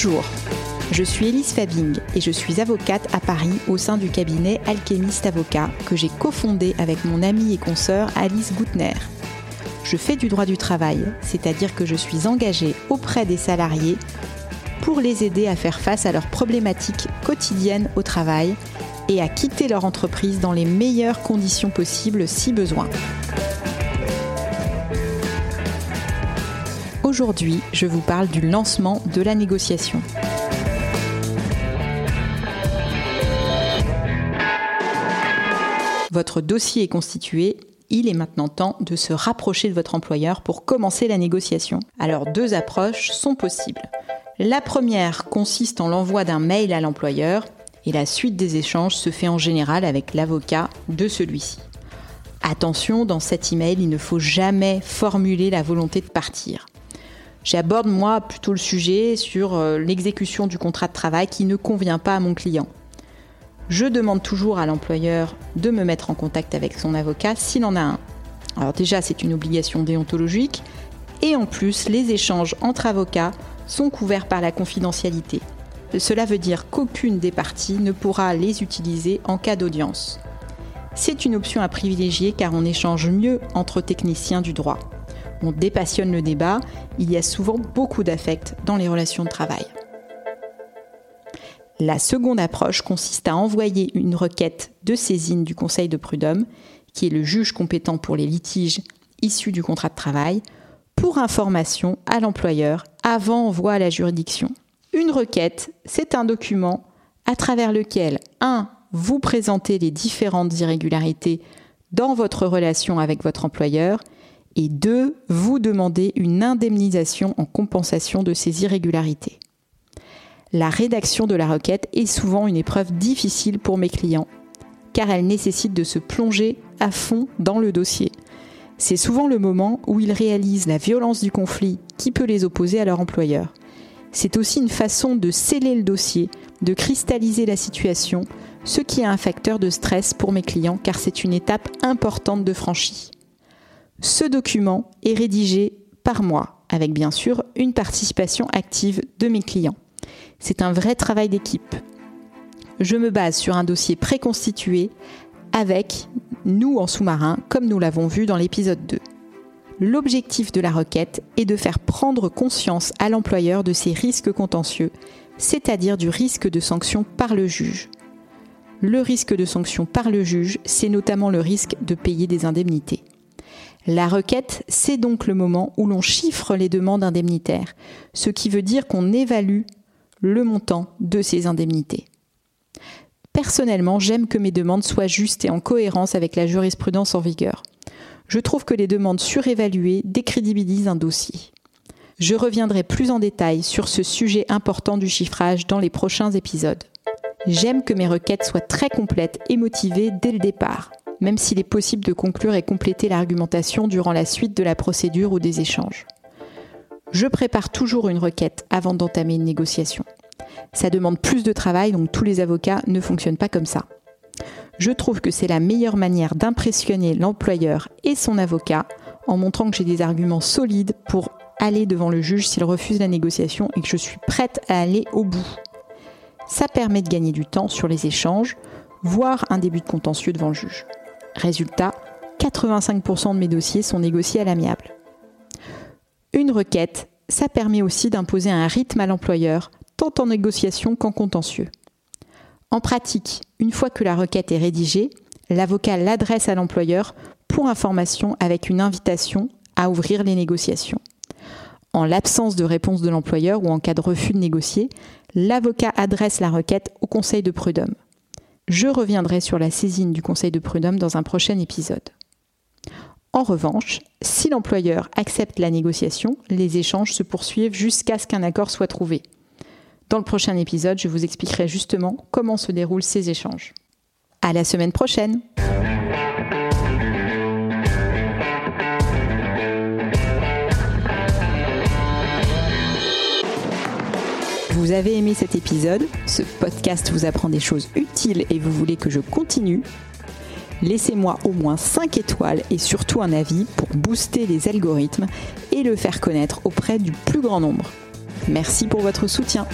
Bonjour, je suis Elise Fabing et je suis avocate à Paris au sein du cabinet Alchemist Avocat que j'ai cofondé avec mon amie et consoeur Alice Goutner. Je fais du droit du travail, c'est-à-dire que je suis engagée auprès des salariés pour les aider à faire face à leurs problématiques quotidiennes au travail et à quitter leur entreprise dans les meilleures conditions possibles si besoin. Aujourd'hui, je vous parle du lancement de la négociation. Votre dossier est constitué, il est maintenant temps de se rapprocher de votre employeur pour commencer la négociation. Alors deux approches sont possibles. La première consiste en l'envoi d'un mail à l'employeur et la suite des échanges se fait en général avec l'avocat de celui-ci. Attention, dans cet email, il ne faut jamais formuler la volonté de partir. J'aborde moi plutôt le sujet sur euh, l'exécution du contrat de travail qui ne convient pas à mon client. Je demande toujours à l'employeur de me mettre en contact avec son avocat s'il en a un. Alors déjà, c'est une obligation déontologique et en plus, les échanges entre avocats sont couverts par la confidentialité. Cela veut dire qu'aucune des parties ne pourra les utiliser en cas d'audience. C'est une option à privilégier car on échange mieux entre techniciens du droit on dépassionne le débat, il y a souvent beaucoup d'affect dans les relations de travail. La seconde approche consiste à envoyer une requête de saisine du Conseil de prud'homme, qui est le juge compétent pour les litiges issus du contrat de travail, pour information à l'employeur avant envoi à la juridiction. Une requête, c'est un document à travers lequel 1. Vous présentez les différentes irrégularités dans votre relation avec votre employeur et deux, vous demandez une indemnisation en compensation de ces irrégularités. La rédaction de la requête est souvent une épreuve difficile pour mes clients, car elle nécessite de se plonger à fond dans le dossier. C'est souvent le moment où ils réalisent la violence du conflit qui peut les opposer à leur employeur. C'est aussi une façon de sceller le dossier, de cristalliser la situation, ce qui est un facteur de stress pour mes clients car c'est une étape importante de franchie. Ce document est rédigé par moi, avec bien sûr une participation active de mes clients. C'est un vrai travail d'équipe. Je me base sur un dossier préconstitué avec nous en sous-marin, comme nous l'avons vu dans l'épisode 2. L'objectif de la requête est de faire prendre conscience à l'employeur de ses risques contentieux, c'est-à-dire du risque de sanction par le juge. Le risque de sanction par le juge, c'est notamment le risque de payer des indemnités. La requête, c'est donc le moment où l'on chiffre les demandes indemnitaires, ce qui veut dire qu'on évalue le montant de ces indemnités. Personnellement, j'aime que mes demandes soient justes et en cohérence avec la jurisprudence en vigueur. Je trouve que les demandes surévaluées décrédibilisent un dossier. Je reviendrai plus en détail sur ce sujet important du chiffrage dans les prochains épisodes. J'aime que mes requêtes soient très complètes et motivées dès le départ même s'il est possible de conclure et compléter l'argumentation durant la suite de la procédure ou des échanges. Je prépare toujours une requête avant d'entamer une négociation. Ça demande plus de travail, donc tous les avocats ne fonctionnent pas comme ça. Je trouve que c'est la meilleure manière d'impressionner l'employeur et son avocat en montrant que j'ai des arguments solides pour aller devant le juge s'il refuse la négociation et que je suis prête à aller au bout. Ça permet de gagner du temps sur les échanges, voire un début de contentieux devant le juge. Résultat, 85% de mes dossiers sont négociés à l'amiable. Une requête, ça permet aussi d'imposer un rythme à l'employeur, tant en négociation qu'en contentieux. En pratique, une fois que la requête est rédigée, l'avocat l'adresse à l'employeur pour information avec une invitation à ouvrir les négociations. En l'absence de réponse de l'employeur ou en cas de refus de négocier, l'avocat adresse la requête au conseil de prud'homme. Je reviendrai sur la saisine du Conseil de prud'homme dans un prochain épisode. En revanche, si l'employeur accepte la négociation, les échanges se poursuivent jusqu'à ce qu'un accord soit trouvé. Dans le prochain épisode, je vous expliquerai justement comment se déroulent ces échanges. À la semaine prochaine! Vous avez aimé cet épisode, ce podcast vous apprend des choses utiles et vous voulez que je continue, laissez-moi au moins 5 étoiles et surtout un avis pour booster les algorithmes et le faire connaître auprès du plus grand nombre. Merci pour votre soutien.